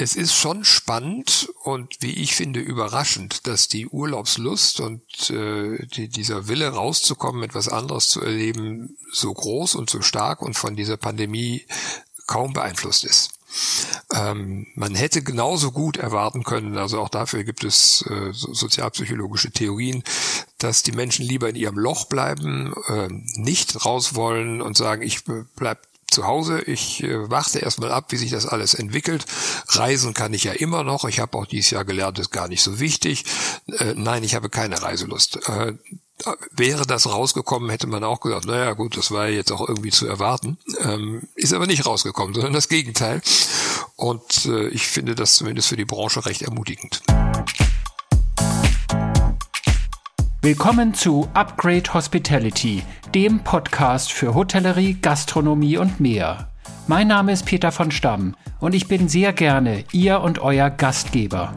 es ist schon spannend und wie ich finde überraschend, dass die Urlaubslust und äh, die, dieser Wille rauszukommen, etwas anderes zu erleben, so groß und so stark und von dieser Pandemie kaum beeinflusst ist. Ähm, man hätte genauso gut erwarten können, also auch dafür gibt es äh, sozialpsychologische Theorien, dass die Menschen lieber in ihrem Loch bleiben, äh, nicht raus wollen und sagen, ich bleib zu Hause. Ich äh, warte erstmal ab, wie sich das alles entwickelt. Reisen kann ich ja immer noch. Ich habe auch dieses Jahr gelernt, ist gar nicht so wichtig. Äh, nein, ich habe keine Reiselust. Äh, wäre das rausgekommen, hätte man auch gesagt, naja gut, das war jetzt auch irgendwie zu erwarten. Ähm, ist aber nicht rausgekommen, sondern das Gegenteil. Und äh, ich finde das zumindest für die Branche recht ermutigend. Willkommen zu Upgrade Hospitality, dem Podcast für Hotellerie, Gastronomie und mehr. Mein Name ist Peter von Stamm und ich bin sehr gerne Ihr und Euer Gastgeber.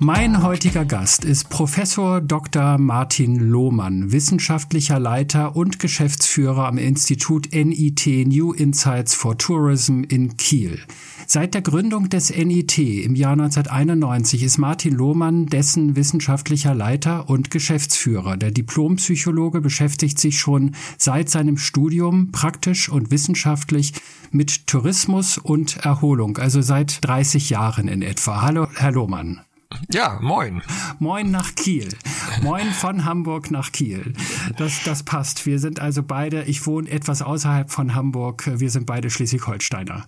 Mein heutiger Gast ist Professor Dr. Martin Lohmann, wissenschaftlicher Leiter und Geschäftsführer am Institut NIT New Insights for Tourism in Kiel. Seit der Gründung des NIT im Jahr 1991 ist Martin Lohmann dessen wissenschaftlicher Leiter und Geschäftsführer. Der Diplompsychologe beschäftigt sich schon seit seinem Studium praktisch und wissenschaftlich mit Tourismus und Erholung, also seit 30 Jahren in etwa. Hallo, Herr Lohmann. Ja, moin. Moin nach Kiel. Moin von Hamburg nach Kiel. Das, das passt. Wir sind also beide, ich wohne etwas außerhalb von Hamburg. Wir sind beide Schleswig-Holsteiner.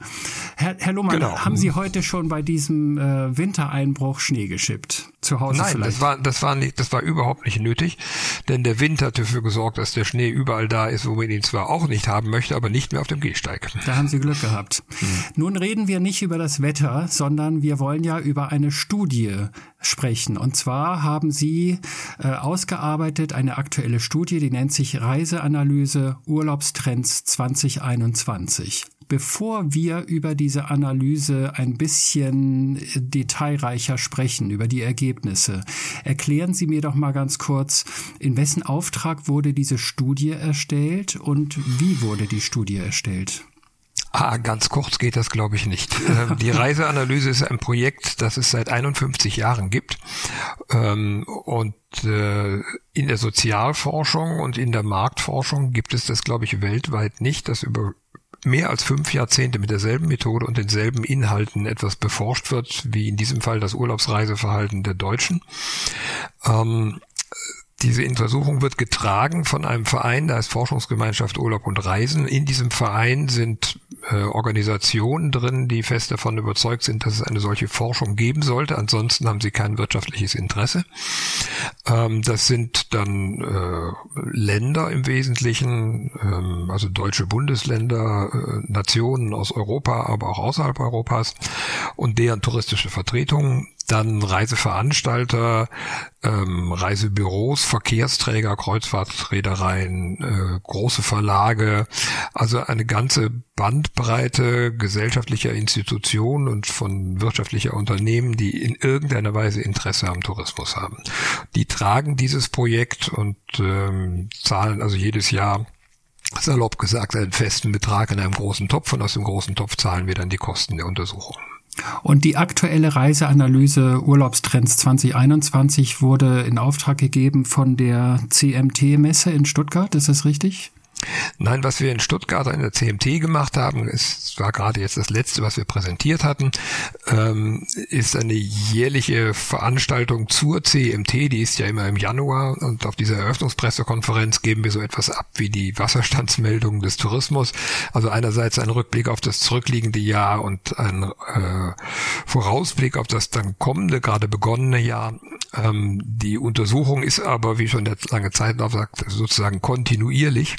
Herr, Herr Lohmann, genau. haben Sie heute schon bei diesem äh, Wintereinbruch Schnee geschippt? Zu Hause Nein, vielleicht? das war, das war nicht, das war überhaupt nicht nötig, denn der Wind hat dafür gesorgt, dass der Schnee überall da ist, wo man ihn zwar auch nicht haben möchte, aber nicht mehr auf dem Gehsteig. Da haben Sie Glück gehabt. Hm. Nun reden wir nicht über das Wetter, sondern wir wollen ja über eine Studie sprechen. Und zwar haben Sie äh, ausgearbeitet eine aktuelle Studie, die nennt sich Reiseanalyse Urlaubstrends 2021. Bevor wir über diese Analyse ein bisschen detailreicher sprechen, über die Ergebnisse, erklären Sie mir doch mal ganz kurz, in wessen Auftrag wurde diese Studie erstellt und wie wurde die Studie erstellt? Ah, ganz kurz geht das, glaube ich, nicht. Ähm, die Reiseanalyse ist ein Projekt, das es seit 51 Jahren gibt. Ähm, und äh, in der Sozialforschung und in der Marktforschung gibt es das, glaube ich, weltweit nicht, dass über mehr als fünf Jahrzehnte mit derselben Methode und denselben Inhalten etwas beforscht wird, wie in diesem Fall das Urlaubsreiseverhalten der Deutschen. Ähm, diese Untersuchung wird getragen von einem Verein, da ist Forschungsgemeinschaft Urlaub und Reisen. In diesem Verein sind äh, Organisationen drin, die fest davon überzeugt sind, dass es eine solche Forschung geben sollte. Ansonsten haben sie kein wirtschaftliches Interesse. Ähm, das sind dann äh, Länder im Wesentlichen, ähm, also deutsche Bundesländer, äh, Nationen aus Europa, aber auch außerhalb Europas und deren touristische Vertretungen dann Reiseveranstalter, ähm, Reisebüros, Verkehrsträger, Kreuzfahrtreedereien, äh, große Verlage, also eine ganze Bandbreite gesellschaftlicher Institutionen und von wirtschaftlicher Unternehmen, die in irgendeiner Weise Interesse am Tourismus haben. Die tragen dieses Projekt und ähm, zahlen also jedes Jahr salopp gesagt einen festen Betrag in einem großen Topf und aus dem großen Topf zahlen wir dann die Kosten der Untersuchung. Und die aktuelle Reiseanalyse Urlaubstrends 2021 wurde in Auftrag gegeben von der CMT-Messe in Stuttgart, ist das richtig? Nein, was wir in Stuttgart in der CMT gemacht haben, es war gerade jetzt das letzte, was wir präsentiert hatten, ähm, ist eine jährliche Veranstaltung zur CMT, die ist ja immer im Januar und auf dieser Eröffnungspressekonferenz geben wir so etwas ab wie die Wasserstandsmeldung des Tourismus. Also einerseits ein Rückblick auf das zurückliegende Jahr und ein äh, Vorausblick auf das dann kommende, gerade begonnene Jahr. Ähm, die Untersuchung ist aber, wie schon der lange Zeitlauf sagt, sozusagen kontinuierlich.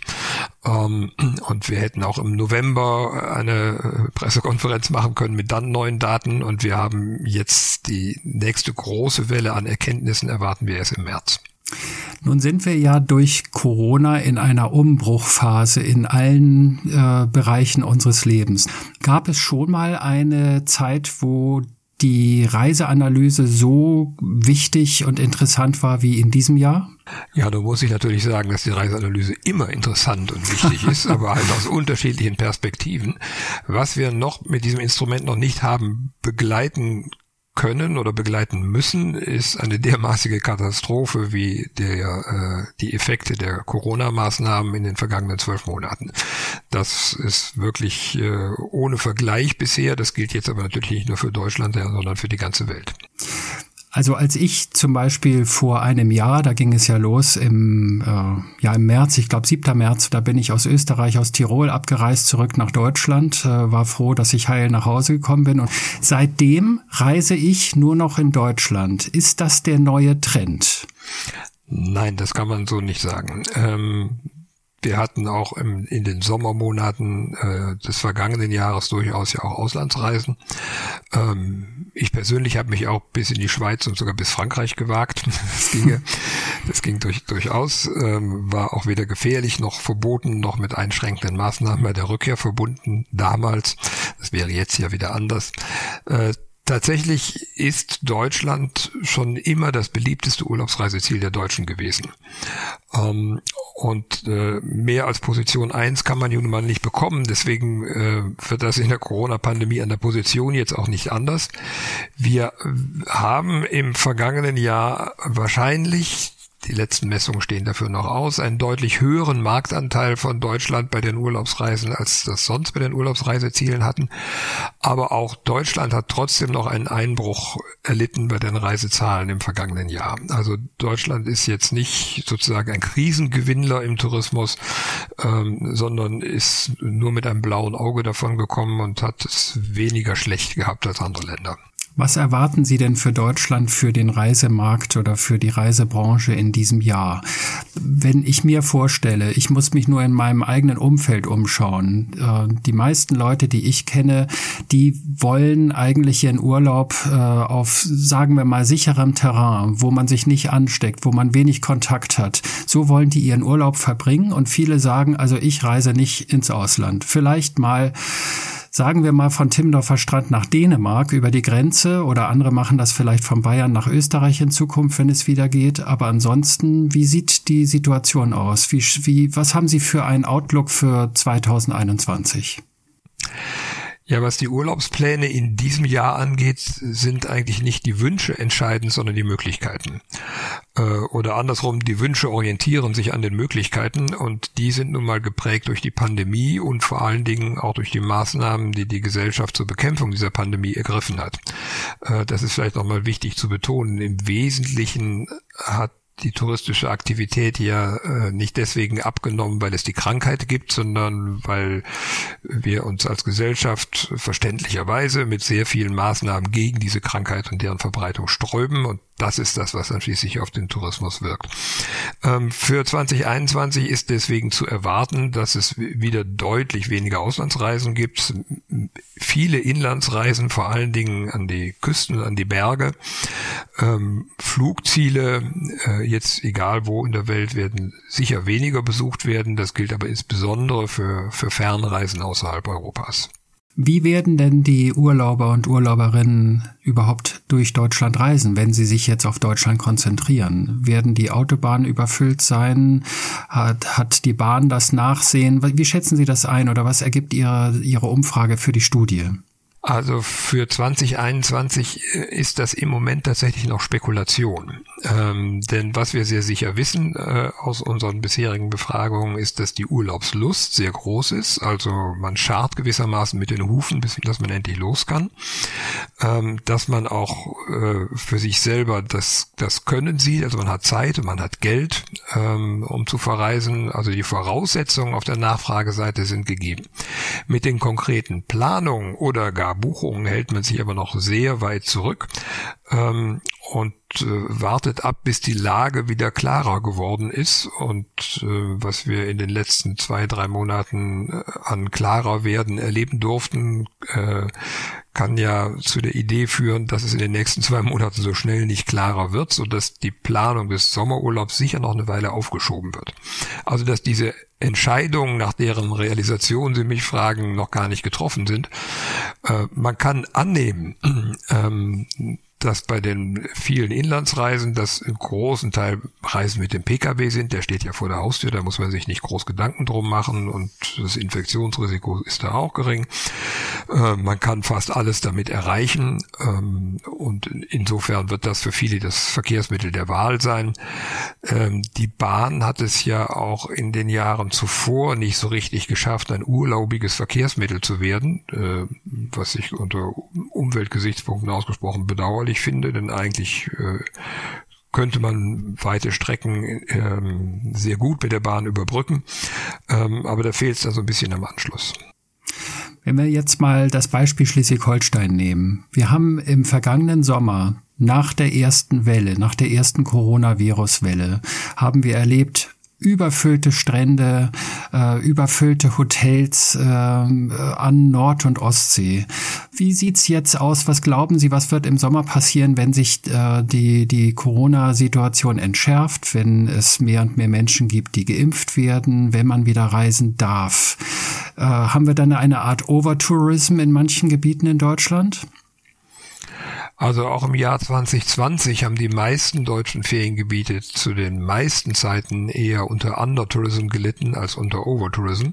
Ähm, und wir hätten auch im November eine äh, Pressekonferenz machen können mit dann neuen Daten und wir haben jetzt die nächste große Welle an Erkenntnissen erwarten wir erst im März. Nun sind wir ja durch Corona in einer Umbruchphase in allen äh, Bereichen unseres Lebens. Gab es schon mal eine Zeit, wo die Reiseanalyse so wichtig und interessant war wie in diesem Jahr? Ja, da muss ich natürlich sagen, dass die Reiseanalyse immer interessant und wichtig ist, aber halt aus unterschiedlichen Perspektiven. Was wir noch mit diesem Instrument noch nicht haben begleiten können oder begleiten müssen, ist eine dermaßige Katastrophe wie der, äh, die Effekte der Corona-Maßnahmen in den vergangenen zwölf Monaten. Das ist wirklich äh, ohne Vergleich bisher. Das gilt jetzt aber natürlich nicht nur für Deutschland, sondern für die ganze Welt. Also als ich zum Beispiel vor einem Jahr, da ging es ja los im, äh, ja im März, ich glaube 7. März, da bin ich aus Österreich, aus Tirol abgereist zurück nach Deutschland, äh, war froh, dass ich heil nach Hause gekommen bin und seitdem reise ich nur noch in Deutschland. Ist das der neue Trend? Nein, das kann man so nicht sagen. Ähm wir hatten auch im, in den Sommermonaten äh, des vergangenen Jahres durchaus ja auch Auslandsreisen. Ähm, ich persönlich habe mich auch bis in die Schweiz und sogar bis Frankreich gewagt. Das, ginge, das ging durch, durchaus, ähm, war auch weder gefährlich noch verboten, noch mit einschränkenden Maßnahmen bei der Rückkehr verbunden damals. Das wäre jetzt ja wieder anders. Äh, Tatsächlich ist Deutschland schon immer das beliebteste Urlaubsreiseziel der Deutschen gewesen. Ähm, und äh, mehr als Position 1 kann man nun mal nicht bekommen. Deswegen äh, wird das in der Corona-Pandemie an der Position jetzt auch nicht anders. Wir haben im vergangenen Jahr wahrscheinlich die letzten Messungen stehen dafür noch aus, einen deutlich höheren Marktanteil von Deutschland bei den Urlaubsreisen, als das sonst bei den Urlaubsreisezielen hatten. Aber auch Deutschland hat trotzdem noch einen Einbruch erlitten bei den Reisezahlen im vergangenen Jahr. Also Deutschland ist jetzt nicht sozusagen ein Krisengewinnler im Tourismus, ähm, sondern ist nur mit einem blauen Auge davon gekommen und hat es weniger schlecht gehabt als andere Länder. Was erwarten Sie denn für Deutschland, für den Reisemarkt oder für die Reisebranche in diesem Jahr? Wenn ich mir vorstelle, ich muss mich nur in meinem eigenen Umfeld umschauen. Äh, die meisten Leute, die ich kenne, die wollen eigentlich ihren Urlaub äh, auf, sagen wir mal, sicherem Terrain, wo man sich nicht ansteckt, wo man wenig Kontakt hat. So wollen die ihren Urlaub verbringen und viele sagen, also ich reise nicht ins Ausland. Vielleicht mal sagen wir mal von Timmendorfer Strand nach Dänemark über die Grenze oder andere machen das vielleicht von Bayern nach Österreich in Zukunft, wenn es wieder geht. Aber ansonsten, wie sieht die Situation aus? Wie, wie, was haben Sie für einen Outlook für 2021? Ja, was die Urlaubspläne in diesem Jahr angeht, sind eigentlich nicht die Wünsche entscheidend, sondern die Möglichkeiten. Äh, oder andersrum, die Wünsche orientieren sich an den Möglichkeiten und die sind nun mal geprägt durch die Pandemie und vor allen Dingen auch durch die Maßnahmen, die die Gesellschaft zur Bekämpfung dieser Pandemie ergriffen hat. Äh, das ist vielleicht nochmal wichtig zu betonen. Im Wesentlichen hat die touristische Aktivität ja äh, nicht deswegen abgenommen, weil es die Krankheit gibt, sondern weil wir uns als Gesellschaft verständlicherweise mit sehr vielen Maßnahmen gegen diese Krankheit und deren Verbreitung sträuben. Und das ist das, was dann schließlich auf den Tourismus wirkt. Ähm, für 2021 ist deswegen zu erwarten, dass es wieder deutlich weniger Auslandsreisen gibt, viele Inlandsreisen, vor allen Dingen an die Küsten, an die Berge. Ähm, Flugziele, äh, jetzt egal wo in der Welt, werden sicher weniger besucht werden. Das gilt aber insbesondere für, für Fernreisen außerhalb Europas. Wie werden denn die Urlauber und Urlauberinnen überhaupt durch Deutschland reisen, wenn sie sich jetzt auf Deutschland konzentrieren? Werden die Autobahnen überfüllt sein? Hat, hat die Bahn das Nachsehen? Wie schätzen Sie das ein oder was ergibt Ihre, Ihre Umfrage für die Studie? Also für 2021 äh, ist das im Moment tatsächlich noch Spekulation. Ähm, denn was wir sehr sicher wissen äh, aus unseren bisherigen Befragungen ist, dass die Urlaubslust sehr groß ist. Also man schart gewissermaßen mit den Hufen, bis dass man endlich los kann. Ähm, dass man auch äh, für sich selber das, das Können sieht. Also man hat Zeit und man hat Geld, ähm, um zu verreisen. Also die Voraussetzungen auf der Nachfrageseite sind gegeben. Mit den konkreten Planungen oder gar Buchungen hält man sich aber noch sehr weit zurück ähm, und äh, wartet ab, bis die Lage wieder klarer geworden ist. Und äh, was wir in den letzten zwei, drei Monaten äh, an klarer werden erleben durften, äh, kann ja zu der Idee führen, dass es in den nächsten zwei Monaten so schnell nicht klarer wird, so dass die Planung des Sommerurlaubs sicher noch eine Weile aufgeschoben wird. Also dass diese Entscheidungen, nach deren Realisation Sie mich fragen, noch gar nicht getroffen sind. Äh, man kann annehmen, ähm, dass bei den vielen Inlandsreisen, das im großen Teil Reisen mit dem Pkw sind, der steht ja vor der Haustür, da muss man sich nicht groß Gedanken drum machen und das Infektionsrisiko ist da auch gering. Äh, man kann fast alles damit erreichen ähm, und insofern wird das für viele das Verkehrsmittel der Wahl sein. Ähm, die Bahn hat es ja auch in den Jahren zuvor nicht so richtig geschafft, ein urlaubiges Verkehrsmittel zu werden, äh, was ich unter Umweltgesichtspunkten ausgesprochen bedauerlich finde, denn eigentlich äh, könnte man weite Strecken ähm, sehr gut mit der Bahn überbrücken, ähm, aber da fehlt es dann so ein bisschen am Anschluss. Wenn wir jetzt mal das Beispiel Schleswig-Holstein nehmen. Wir haben im vergangenen Sommer nach der ersten Welle, nach der ersten Coronavirus-Welle, haben wir erlebt, überfüllte Strände, äh, überfüllte Hotels äh, an Nord- und Ostsee. Wie sieht's jetzt aus? Was glauben Sie, was wird im Sommer passieren, wenn sich äh, die, die Corona-Situation entschärft, wenn es mehr und mehr Menschen gibt, die geimpft werden, wenn man wieder reisen darf? Äh, haben wir dann eine Art Overtourism in manchen Gebieten in Deutschland? Also auch im Jahr 2020 haben die meisten deutschen Feriengebiete zu den meisten Zeiten eher unter Undertourism gelitten als unter Overtourism,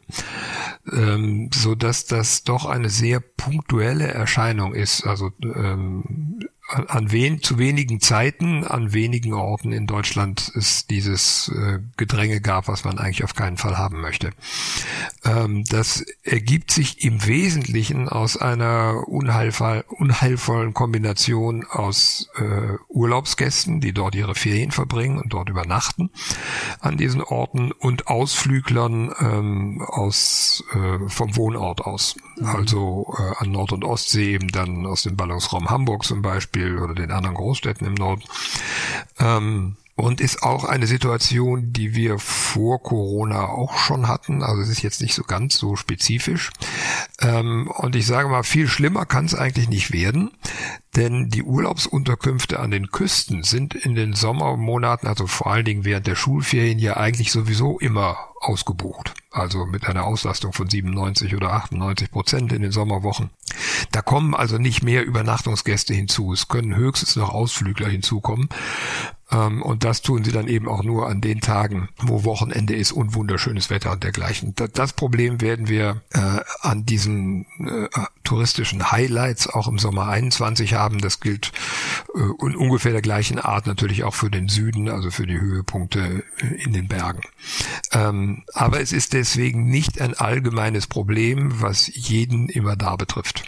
ähm, so dass das doch eine sehr punktuelle Erscheinung ist. Also ähm, an wen, zu wenigen Zeiten, an wenigen Orten in Deutschland es dieses äh, Gedränge gab, was man eigentlich auf keinen Fall haben möchte. Ähm, das ergibt sich im Wesentlichen aus einer unheilvoll, unheilvollen Kombination aus äh, Urlaubsgästen, die dort ihre Ferien verbringen und dort übernachten an diesen Orten und Ausflüglern ähm, aus äh, vom Wohnort aus. Also äh, an Nord- und Ostsee eben dann aus dem Ballungsraum Hamburg zum Beispiel Beispiel oder den anderen Großstädten im Norden. Ähm, und ist auch eine Situation, die wir vor Corona auch schon hatten. Also es ist jetzt nicht so ganz so spezifisch. Ähm, und ich sage mal, viel schlimmer kann es eigentlich nicht werden, denn die Urlaubsunterkünfte an den Küsten sind in den Sommermonaten, also vor allen Dingen während der Schulferien, ja eigentlich sowieso immer ausgebucht. Also mit einer Auslastung von 97 oder 98 Prozent in den Sommerwochen. Da kommen also nicht mehr Übernachtungsgäste hinzu. Es können höchstens noch Ausflügler hinzukommen. Ähm, und das tun sie dann eben auch nur an den Tagen, wo Wochenende ist und wunderschönes Wetter und dergleichen. Das Problem werden wir äh, an diesen äh, touristischen Highlights auch im Sommer 21 haben. Das gilt äh, in ungefähr der gleichen Art natürlich auch für den Süden, also für die Höhepunkte in den Bergen. Ähm, aber es ist deswegen nicht ein allgemeines Problem, was jeden immer da betrifft.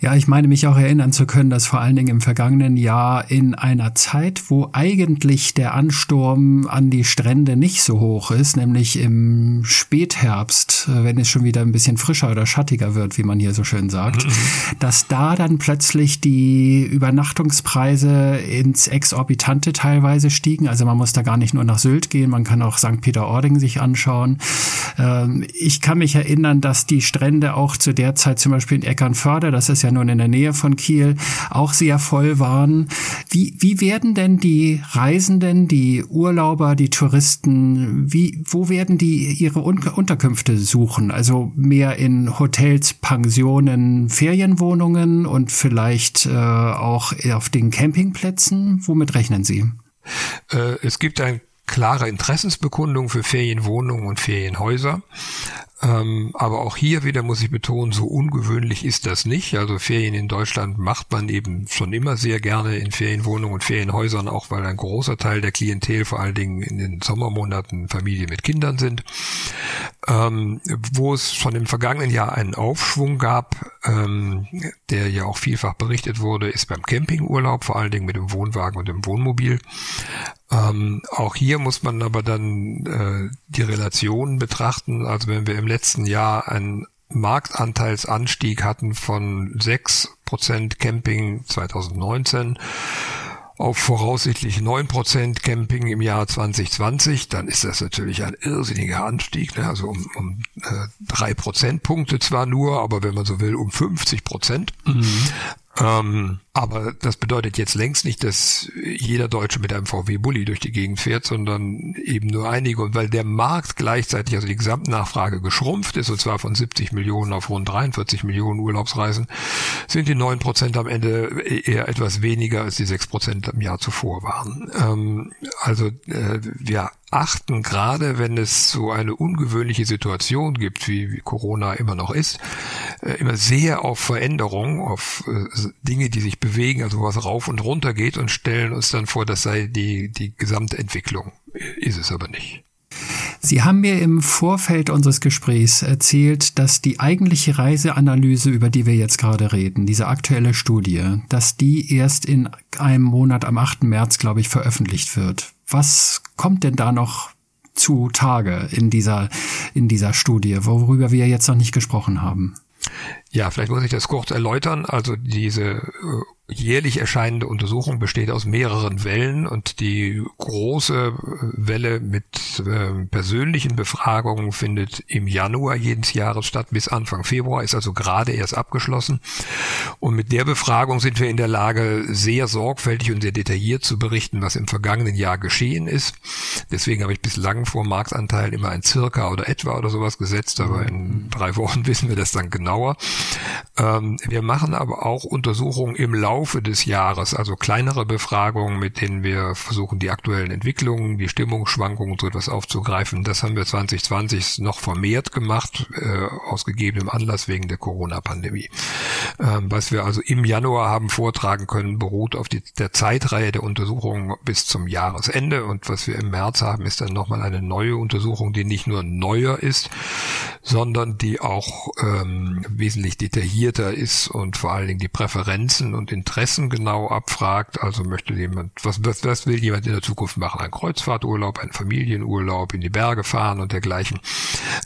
Ja, ich meine mich auch erinnern zu können, dass vor allen Dingen im vergangenen Jahr in einer Zeit, wo eigentlich der Ansturm an die Strände nicht so hoch ist, nämlich im Spätherbst, äh, wenn es schon wieder ein bisschen frischer oder schattiger wird, wie man hier so schön sagt, mhm. dass da dann plötzlich die Übernachtungspreise ins Exorbitante teilweise stiegen. Also man muss da gar nicht nur nach Sylt gehen, man kann auch St. Peter-Ording sich anschauen. Ähm, ich kann mich erinnern, dass die Strände auch zu der Zeit zum Beispiel in Eckernförde, das ist ja nun in der Nähe von Kiel, auch sehr voll waren. Wie, wie werden denn die Reisenden, die Urlauber, die Touristen, wie, wo werden die ihre Unterkünfte suchen? Also mehr in Hotels, Pensionen, Ferienwohnungen und vielleicht äh, auch auf den Campingplätzen? Womit rechnen Sie? Äh, es gibt ein klare Interessensbekundung für Ferienwohnungen und Ferienhäuser. Ähm, aber auch hier wieder muss ich betonen, so ungewöhnlich ist das nicht. Also Ferien in Deutschland macht man eben schon immer sehr gerne in Ferienwohnungen und Ferienhäusern, auch weil ein großer Teil der Klientel vor allen Dingen in den Sommermonaten Familien mit Kindern sind. Ähm, wo es schon im vergangenen Jahr einen Aufschwung gab, ähm, der ja auch vielfach berichtet wurde, ist beim Campingurlaub, vor allen Dingen mit dem Wohnwagen und dem Wohnmobil. Ähm, auch hier muss man aber dann äh, die Relationen betrachten. Also wenn wir im letzten Jahr einen Marktanteilsanstieg hatten von 6% Camping 2019 auf voraussichtlich 9% Camping im Jahr 2020, dann ist das natürlich ein irrsinniger Anstieg, ne? also um, um äh, drei Prozentpunkte zwar nur, aber wenn man so will, um 50 Prozent. Mhm. Ähm, aber das bedeutet jetzt längst nicht, dass jeder Deutsche mit einem VW Bulli durch die Gegend fährt, sondern eben nur einige. Und weil der Markt gleichzeitig, also die Gesamtnachfrage geschrumpft ist, und zwar von 70 Millionen auf rund 43 Millionen Urlaubsreisen, sind die 9 Prozent am Ende eher etwas weniger als die 6 Prozent im Jahr zuvor waren. Ähm, also äh, wir achten, gerade wenn es so eine ungewöhnliche Situation gibt, wie, Corona immer noch ist, äh, immer sehr auf Veränderung, auf äh, Dinge, die sich bewegen, also was rauf und runter geht und stellen uns dann vor, das sei die, die Gesamtentwicklung. Ist es aber nicht. Sie haben mir im Vorfeld unseres Gesprächs erzählt, dass die eigentliche Reiseanalyse, über die wir jetzt gerade reden, diese aktuelle Studie, dass die erst in einem Monat am 8. März, glaube ich, veröffentlicht wird. Was kommt denn da noch zu Tage in dieser, in dieser Studie, worüber wir jetzt noch nicht gesprochen haben? Ja, vielleicht muss ich das kurz erläutern. Also diese äh, jährlich erscheinende Untersuchung besteht aus mehreren Wellen und die große Welle mit äh, persönlichen Befragungen findet im Januar jedes Jahres statt bis Anfang Februar, ist also gerade erst abgeschlossen. Und mit der Befragung sind wir in der Lage, sehr sorgfältig und sehr detailliert zu berichten, was im vergangenen Jahr geschehen ist. Deswegen habe ich bislang vor Marktanteilen immer ein Circa oder etwa oder sowas gesetzt, aber in drei Wochen wissen wir das dann genauer. Ähm, wir machen aber auch Untersuchungen im Laufe des Jahres, also kleinere Befragungen, mit denen wir versuchen, die aktuellen Entwicklungen, die Stimmungsschwankungen und so etwas aufzugreifen. Das haben wir 2020 noch vermehrt gemacht, äh, aus gegebenem Anlass wegen der Corona-Pandemie. Ähm, was wir also im Januar haben vortragen können, beruht auf die, der Zeitreihe der Untersuchungen bis zum Jahresende. Und was wir im März haben, ist dann nochmal eine neue Untersuchung, die nicht nur neuer ist, sondern die auch ähm, wesentlich detaillierter ist und vor allen Dingen die Präferenzen und Interessen genau abfragt. Also möchte jemand, was, was, was will jemand in der Zukunft machen? Ein Kreuzfahrturlaub, ein Familienurlaub, in die Berge fahren und dergleichen.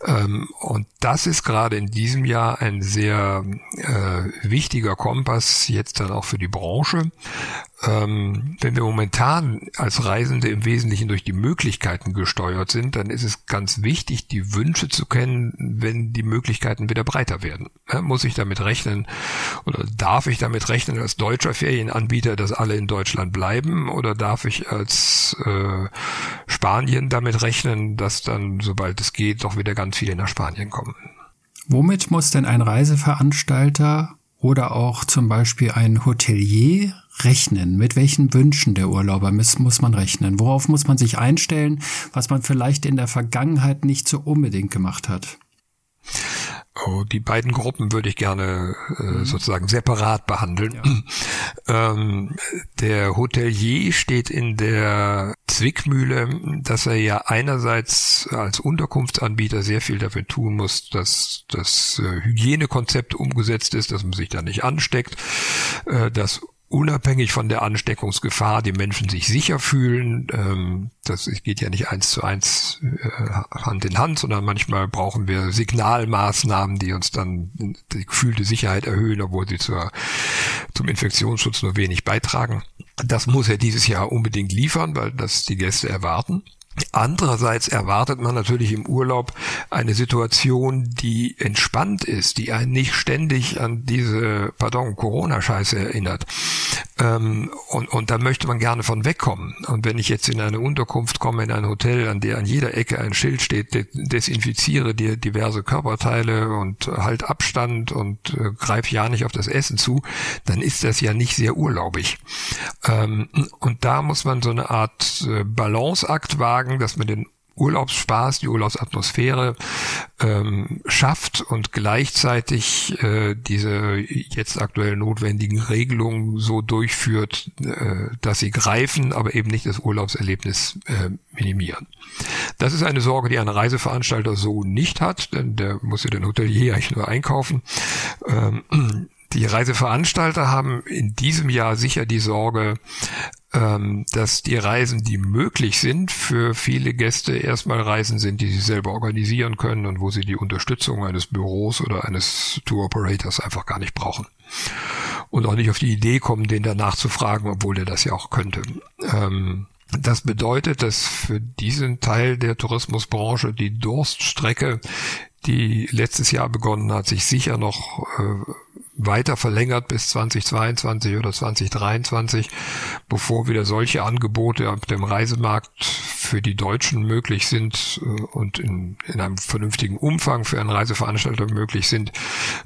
Ähm, und das ist gerade in diesem Jahr ein sehr äh, wichtiger Kompass jetzt dann auch für die Branche, ähm, wenn wir momentan als Reisende im Wesentlichen durch die Möglichkeiten gesteuert sind, dann ist es ganz wichtig, die Wünsche zu kennen, wenn die Möglichkeiten wieder breiter werden. Ja, muss ich damit rechnen oder darf ich damit rechnen als deutscher Ferienanbieter, dass alle in Deutschland bleiben oder darf ich als äh, Spanien damit rechnen, dass dann, sobald es geht, doch wieder ganz viele nach Spanien kommen? Womit muss denn ein Reiseveranstalter oder auch zum Beispiel ein Hotelier rechnen? Mit welchen Wünschen der Urlauber muss, muss man rechnen? Worauf muss man sich einstellen, was man vielleicht in der Vergangenheit nicht so unbedingt gemacht hat? Oh, die beiden Gruppen würde ich gerne äh, mhm. sozusagen separat behandeln. Ja. ähm, der Hotelier steht in der Zwickmühle, dass er ja einerseits als Unterkunftsanbieter sehr viel dafür tun muss, dass das äh, Hygienekonzept umgesetzt ist, dass man sich da nicht ansteckt, äh, dass unabhängig von der Ansteckungsgefahr die Menschen sich sicher fühlen. Ähm, das geht ja nicht eins zu eins äh, Hand in Hand, sondern manchmal brauchen wir Signalmaßnahmen, die uns dann die gefühlte Sicherheit erhöhen, obwohl sie zur, zum Infektionsschutz nur wenig beitragen. Das muss er dieses Jahr unbedingt liefern, weil das die Gäste erwarten. Andererseits erwartet man natürlich im Urlaub eine Situation, die entspannt ist, die einen nicht ständig an diese, pardon, Corona-Scheiße erinnert. Ähm, und, und da möchte man gerne von wegkommen. Und wenn ich jetzt in eine Unterkunft komme, in ein Hotel, an der an jeder Ecke ein Schild steht, desinfiziere dir diverse Körperteile und halt Abstand und äh, greif ja nicht auf das Essen zu, dann ist das ja nicht sehr urlaubig. Ähm, und da muss man so eine Art äh, Balanceakt wagen, dass man den Urlaubsspaß, die Urlaubsatmosphäre ähm, schafft und gleichzeitig äh, diese jetzt aktuell notwendigen Regelungen so durchführt, äh, dass sie greifen, aber eben nicht das Urlaubserlebnis äh, minimieren. Das ist eine Sorge, die ein Reiseveranstalter so nicht hat, denn der muss ja den Hotelier eigentlich nur einkaufen. Ähm, die Reiseveranstalter haben in diesem Jahr sicher die Sorge, ähm, dass die Reisen, die möglich sind, für viele Gäste erstmal Reisen sind, die sie selber organisieren können und wo sie die Unterstützung eines Büros oder eines Tour Operators einfach gar nicht brauchen. Und auch nicht auf die Idee kommen, den danach zu fragen, obwohl der das ja auch könnte. Ähm, das bedeutet, dass für diesen Teil der Tourismusbranche die Durststrecke, die letztes Jahr begonnen hat, sich sicher noch äh, weiter verlängert bis 2022 oder 2023, bevor wieder solche Angebote auf dem Reisemarkt für die Deutschen möglich sind äh, und in, in einem vernünftigen Umfang für einen Reiseveranstalter möglich sind,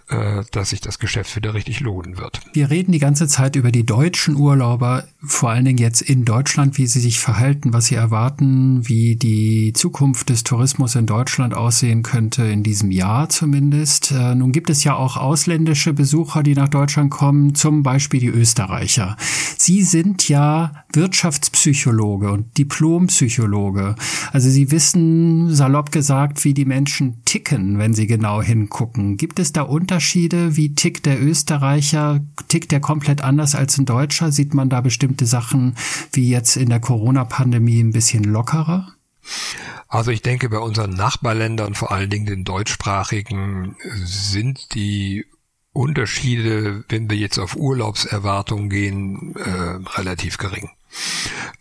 äh, dass sich das Geschäft wieder richtig lohnen wird. Wir reden die ganze Zeit über die deutschen Urlauber, vor allen Dingen jetzt in Deutschland, wie sie sich verhalten, was sie erwarten, wie die Zukunft des Tourismus in Deutschland aussehen könnte, in diesem Jahr zumindest. Äh, nun gibt es ja auch ausländische Besucher, die nach Deutschland kommen, zum Beispiel die Österreicher. Sie sind ja Wirtschaftspsychologe und Diplompsychologe. Also Sie wissen, salopp gesagt, wie die Menschen ticken, wenn sie genau hingucken. Gibt es da Unterschiede? Wie tickt der Österreicher? Tickt der komplett anders als ein Deutscher? Sieht man da bestimmte Sachen wie jetzt in der Corona-Pandemie ein bisschen lockerer? Also ich denke, bei unseren Nachbarländern, vor allen Dingen den deutschsprachigen, sind die Unterschiede, wenn wir jetzt auf Urlaubserwartungen gehen, äh, relativ gering.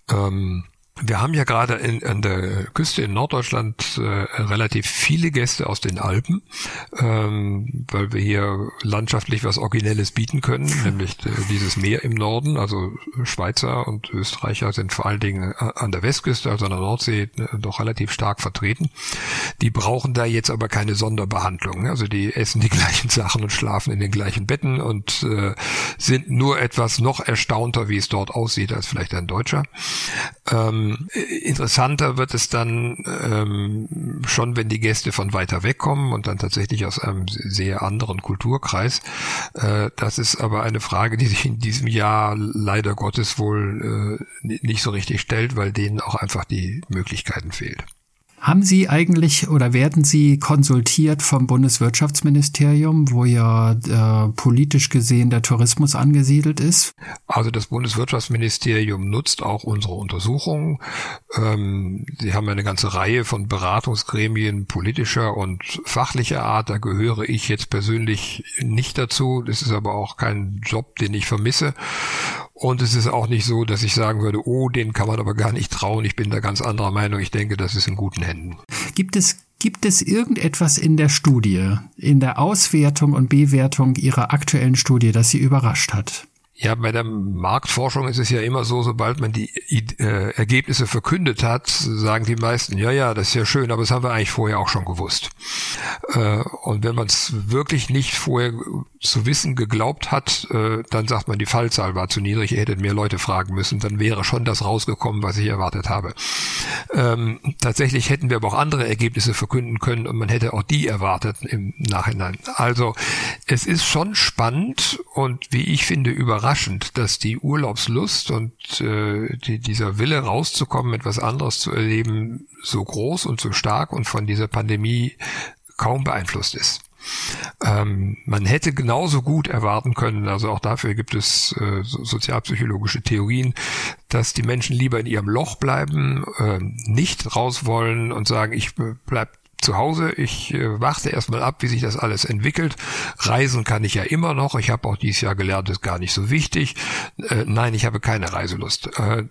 Ähm, wir haben ja gerade in, an der Küste in Norddeutschland äh, relativ viele Gäste aus den Alpen, ähm, weil wir hier landschaftlich was Originelles bieten können, nämlich äh, dieses Meer im Norden. Also Schweizer und Österreicher sind vor allen Dingen äh, an der Westküste, also an der Nordsee, äh, doch relativ stark vertreten. Die brauchen da jetzt aber keine Sonderbehandlung. Also die essen die gleichen Sachen und schlafen in den gleichen Betten und äh, sind nur etwas noch erstaunter, wie es dort aussieht, als vielleicht ein Deutscher. Ähm, ähm, interessanter wird es dann ähm, schon, wenn die Gäste von weiter weg kommen und dann tatsächlich aus einem sehr anderen Kulturkreis. Äh, das ist aber eine Frage, die sich in diesem Jahr leider Gottes wohl äh, nicht so richtig stellt, weil denen auch einfach die Möglichkeiten fehlt. Haben Sie eigentlich oder werden Sie konsultiert vom Bundeswirtschaftsministerium, wo ja äh, politisch gesehen der Tourismus angesiedelt ist? Also das Bundeswirtschaftsministerium nutzt auch unsere Untersuchungen. Ähm, Sie haben eine ganze Reihe von Beratungsgremien politischer und fachlicher Art. Da gehöre ich jetzt persönlich nicht dazu. Das ist aber auch kein Job, den ich vermisse. Und es ist auch nicht so, dass ich sagen würde, oh, den kann man aber gar nicht trauen. Ich bin da ganz anderer Meinung. Ich denke, das ist in guten Händen. Gibt es Gibt es irgendetwas in der Studie, in der Auswertung und Bewertung Ihrer aktuellen Studie, das Sie überrascht hat? Ja, bei der Marktforschung ist es ja immer so, sobald man die äh, Ergebnisse verkündet hat, sagen die meisten, ja, ja, das ist ja schön, aber das haben wir eigentlich vorher auch schon gewusst. Äh, und wenn man es wirklich nicht vorher zu wissen geglaubt hat, äh, dann sagt man, die Fallzahl war zu niedrig, ihr hättet mehr Leute fragen müssen, dann wäre schon das rausgekommen, was ich erwartet habe. Ähm, tatsächlich hätten wir aber auch andere Ergebnisse verkünden können und man hätte auch die erwartet im Nachhinein. Also es ist schon spannend und wie ich finde überraschend, überraschend, dass die Urlaubslust und äh, die, dieser Wille rauszukommen, etwas anderes zu erleben, so groß und so stark und von dieser Pandemie kaum beeinflusst ist. Ähm, man hätte genauso gut erwarten können, also auch dafür gibt es äh, sozialpsychologische Theorien, dass die Menschen lieber in ihrem Loch bleiben, äh, nicht raus wollen und sagen, ich bleib zu Hause. Ich äh, warte erstmal ab, wie sich das alles entwickelt. Reisen kann ich ja immer noch. Ich habe auch dieses Jahr gelernt, ist gar nicht so wichtig. Äh, nein, ich habe keine Reiselust. Äh,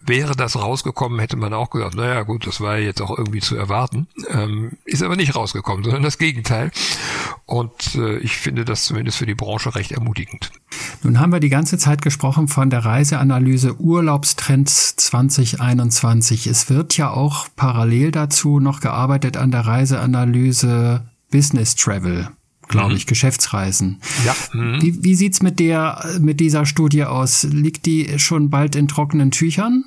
Wäre das rausgekommen, hätte man auch gesagt, naja gut, das war jetzt auch irgendwie zu erwarten. Ähm, ist aber nicht rausgekommen, sondern das Gegenteil. Und äh, ich finde das zumindest für die Branche recht ermutigend. Nun haben wir die ganze Zeit gesprochen von der Reiseanalyse Urlaubstrends 2021. Es wird ja auch parallel dazu noch gearbeitet an der Reiseanalyse Business Travel glaube mhm. ich, Geschäftsreisen. Ja. Mhm. Wie, wie sieht's mit der, mit dieser Studie aus? Liegt die schon bald in trockenen Tüchern?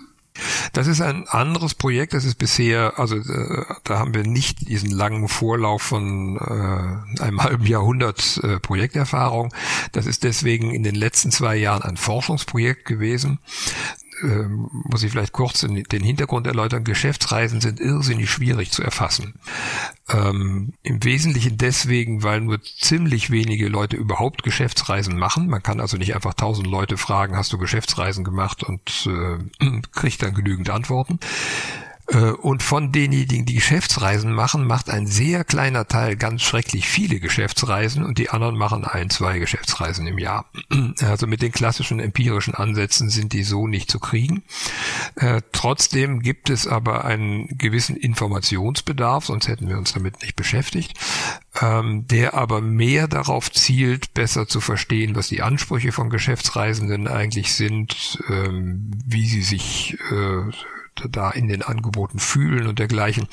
Das ist ein anderes Projekt. Das ist bisher, also äh, da haben wir nicht diesen langen Vorlauf von äh, einem halben Jahrhundert äh, Projekterfahrung. Das ist deswegen in den letzten zwei Jahren ein Forschungsprojekt gewesen äh, muss ich vielleicht kurz den, den Hintergrund erläutern. Geschäftsreisen sind irrsinnig schwierig zu erfassen. Ähm, Im Wesentlichen deswegen, weil nur ziemlich wenige Leute überhaupt Geschäftsreisen machen. Man kann also nicht einfach tausend Leute fragen, hast du Geschäftsreisen gemacht und äh, kriegt dann genügend Antworten. Äh, und von denjenigen, die Geschäftsreisen machen, macht ein sehr kleiner Teil ganz schrecklich viele Geschäftsreisen und die anderen machen ein, zwei Geschäftsreisen im Jahr. Also mit den klassischen empirischen Ansätzen sind die so nicht zu kriegen. Äh, trotzdem gibt es aber einen gewissen Informationsbedarf, sonst hätten wir uns damit nicht beschäftigt. ähm, der aber mehr darauf zielt, besser zu verstehen, was die Ansprüche von Geschäftsreisenden eigentlich sind, ähm, wie sie sich äh, da in den Angeboten fühlen und dergleichen.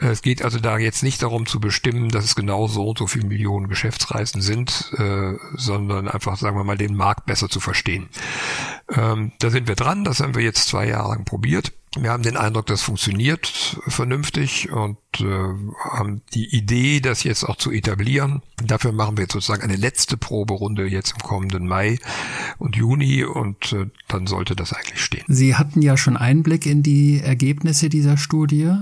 Äh, es geht also da jetzt nicht darum zu bestimmen, dass es genau so und so viele Millionen Geschäftsreisen sind, äh, sondern einfach, sagen wir mal, den Markt besser zu verstehen. Ähm, da sind wir dran, das haben wir jetzt zwei Jahre lang probiert. Wir haben den Eindruck, das funktioniert vernünftig und äh, haben die Idee, das jetzt auch zu etablieren. Dafür machen wir jetzt sozusagen eine letzte Proberunde jetzt im kommenden Mai und Juni und äh, dann sollte das eigentlich stehen. Sie hatten ja schon Einblick in die Ergebnisse dieser Studie.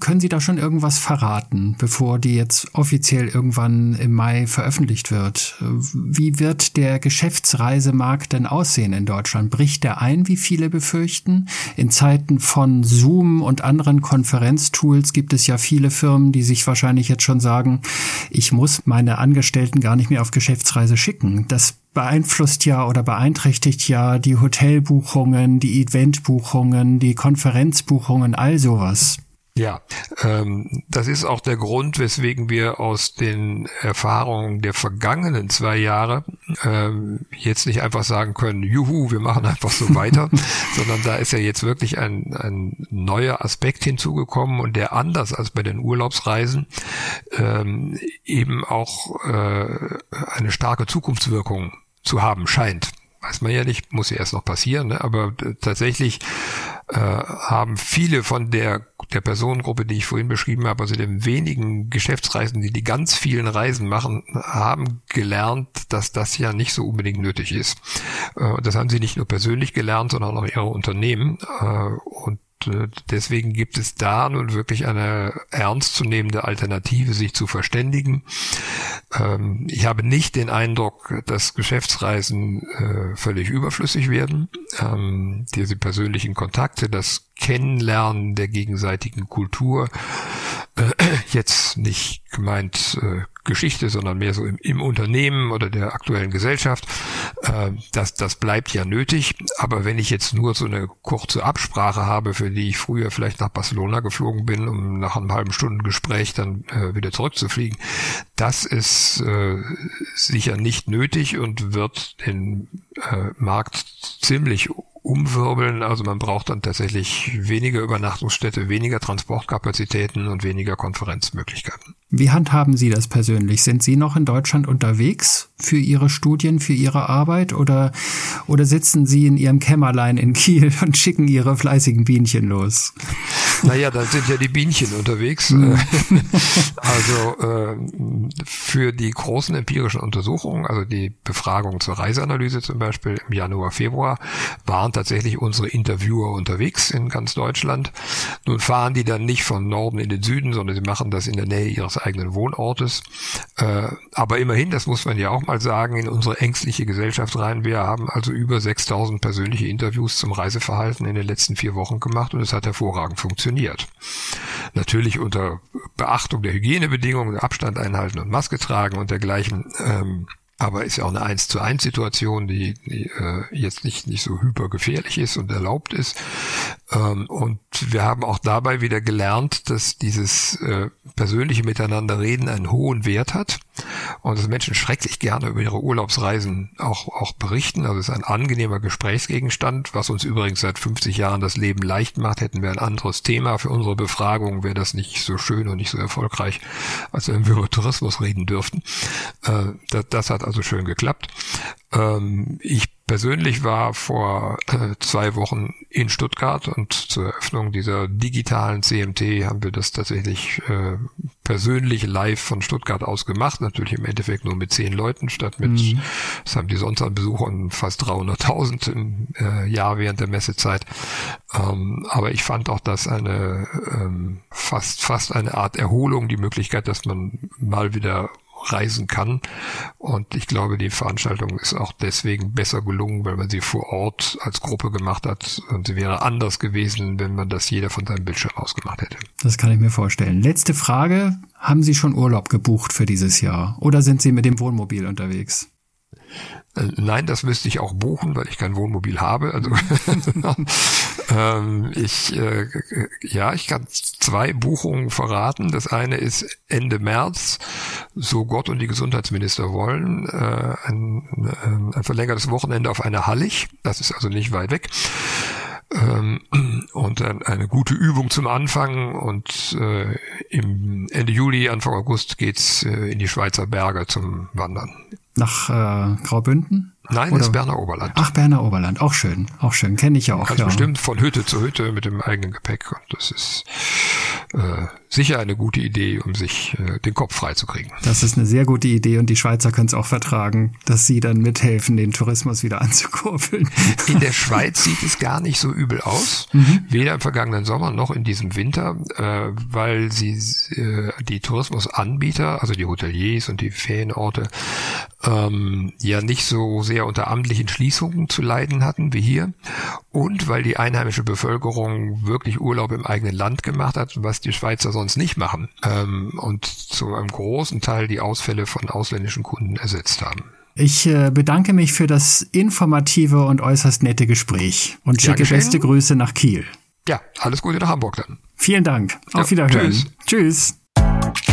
Können Sie da schon irgendwas verraten, bevor die jetzt offiziell irgendwann im Mai veröffentlicht wird? Wie wird der Geschäftsreisemarkt denn aussehen in Deutschland? Bricht der ein, wie viele befürchten? In Zeiten von Zoom und anderen Konferenztools gibt es ja viele Firmen, die sich wahrscheinlich jetzt schon sagen, ich muss meine Angestellten gar nicht mehr auf Geschäftsreise schicken. Das beeinflusst ja oder beeinträchtigt ja die Hotelbuchungen, die Eventbuchungen, die Konferenzbuchungen, all sowas. Ja, ähm, das ist auch der Grund, weswegen wir aus den Erfahrungen der vergangenen zwei Jahre ähm, jetzt nicht einfach sagen können, juhu, wir machen einfach so weiter, sondern da ist ja jetzt wirklich ein, ein neuer Aspekt hinzugekommen und der anders als bei den Urlaubsreisen ähm, eben auch äh, eine starke Zukunftswirkung zu haben scheint weiß man ja nicht, muss ja erst noch passieren, ne? aber tatsächlich äh, haben viele von der, der Personengruppe, die ich vorhin beschrieben habe, also den wenigen Geschäftsreisen, die die ganz vielen Reisen machen, haben gelernt, dass das ja nicht so unbedingt nötig ist. Äh, das haben sie nicht nur persönlich gelernt, sondern auch ihre Unternehmen. Äh, und äh, deswegen gibt es da nun wirklich eine ernstzunehmende Alternative, sich zu verständigen. Ähm, ich habe nicht den Eindruck, dass Geschäftsreisen äh, völlig überflüssig werden. Ähm, diese persönlichen Kontakte, das Kennenlernen der gegenseitigen Kultur, äh, jetzt nicht gemeint Geschichte, sondern mehr so im, im Unternehmen oder der aktuellen Gesellschaft. Äh, das, das bleibt ja nötig. Aber wenn ich jetzt nur so eine kurze Absprache habe, für die ich früher vielleicht nach Barcelona geflogen bin, um nach einem halben Stunden Gespräch dann äh, wieder zurückzufliegen, das ist äh, sicher nicht nötig und wird den äh, Markt ziemlich umwirbeln. Also man braucht dann tatsächlich weniger Übernachtungsstätte, weniger Transportkapazitäten und weniger Konferenzmöglichkeiten. Wie handhaben Sie das persönlich? Sind Sie noch in Deutschland unterwegs für Ihre Studien, für Ihre Arbeit oder, oder sitzen Sie in Ihrem Kämmerlein in Kiel und schicken Ihre fleißigen Bienchen los? Naja, da sind ja die Bienchen unterwegs. Mhm. also äh, für die großen empirischen Untersuchungen, also die Befragung zur Reiseanalyse zum Beispiel im Januar, Februar, waren tatsächlich unsere Interviewer unterwegs in ganz Deutschland. Nun fahren die dann nicht von Norden in den Süden, sondern sie machen das in der Nähe ihres eigenen Wohnortes. Äh, aber immerhin, das muss man ja auch mal sagen, in unsere ängstliche Gesellschaft rein. Wir haben also über 6000 persönliche Interviews zum Reiseverhalten in den letzten vier Wochen gemacht und es hat hervorragend funktioniert. Natürlich unter Beachtung der Hygienebedingungen, Abstand einhalten und Maske tragen und dergleichen. Ähm, aber ist ja auch eine 1 zu 1 Situation, die, die äh, jetzt nicht, nicht so hypergefährlich ist und erlaubt ist. Ähm, und wir haben auch dabei wieder gelernt, dass dieses äh, persönliche Miteinanderreden einen hohen Wert hat und dass Menschen schrecklich gerne über ihre Urlaubsreisen auch, auch berichten. Also es ist ein angenehmer Gesprächsgegenstand, was uns übrigens seit 50 Jahren das Leben leicht macht. Hätten wir ein anderes Thema für unsere Befragung, wäre das nicht so schön und nicht so erfolgreich, als wenn wir über Tourismus reden dürften. Äh, das, hat also schön geklappt. Ähm, ich persönlich war vor äh, zwei Wochen in Stuttgart und zur Eröffnung dieser digitalen CMT haben wir das tatsächlich äh, persönlich live von Stuttgart aus gemacht. Natürlich im Endeffekt nur mit zehn Leuten statt mit, mhm. das haben die sonst an Besuchern fast 300.000 im äh, Jahr während der Messezeit. Ähm, aber ich fand auch das eine ähm, fast fast eine Art Erholung, die Möglichkeit, dass man mal wieder reisen kann. Und ich glaube, die Veranstaltung ist auch deswegen besser gelungen, weil man sie vor Ort als Gruppe gemacht hat. Und sie wäre anders gewesen, wenn man das jeder von seinem Bildschirm aus gemacht hätte. Das kann ich mir vorstellen. Letzte Frage. Haben Sie schon Urlaub gebucht für dieses Jahr? Oder sind Sie mit dem Wohnmobil unterwegs? Äh, nein, das müsste ich auch buchen, weil ich kein Wohnmobil habe. Also ähm, ich äh, ja, ich kann zwei Buchungen verraten. Das eine ist Ende März, so Gott und die Gesundheitsminister wollen, äh, ein, ein verlängertes Wochenende auf einer Hallig. Das ist also nicht weit weg ähm, und eine gute Übung zum Anfang und äh, im Ende Juli, Anfang August geht's äh, in die Schweizer Berge zum Wandern. Nach äh, Graubünden? Nein, Oder? ist Berner Oberland. Ach, Berner Oberland, auch schön, auch schön, kenne ich ja auch. Ganz ja. bestimmt von Hütte zu Hütte mit dem eigenen Gepäck und das ist äh, sicher eine gute Idee, um sich äh, den Kopf freizukriegen. Das ist eine sehr gute Idee und die Schweizer können es auch vertragen, dass sie dann mithelfen, den Tourismus wieder anzukurbeln. In der Schweiz sieht es gar nicht so übel aus, mhm. weder im vergangenen Sommer noch in diesem Winter, äh, weil sie äh, die Tourismusanbieter, also die Hoteliers und die Ferienorte, ähm, ja nicht so sehr unter amtlichen Schließungen zu leiden hatten wie hier und weil die einheimische Bevölkerung wirklich Urlaub im eigenen Land gemacht hat, was die Schweizer sonst nicht machen ähm, und zu einem großen Teil die Ausfälle von ausländischen Kunden ersetzt haben. Ich äh, bedanke mich für das informative und äußerst nette Gespräch und schicke ja, beste Grüße nach Kiel. Ja, alles Gute nach Hamburg dann. Vielen Dank. Auf ja, Wiederhören. Tschüss. tschüss.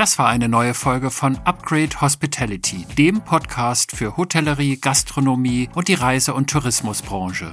Das war eine neue Folge von Upgrade Hospitality, dem Podcast für Hotellerie, Gastronomie und die Reise- und Tourismusbranche.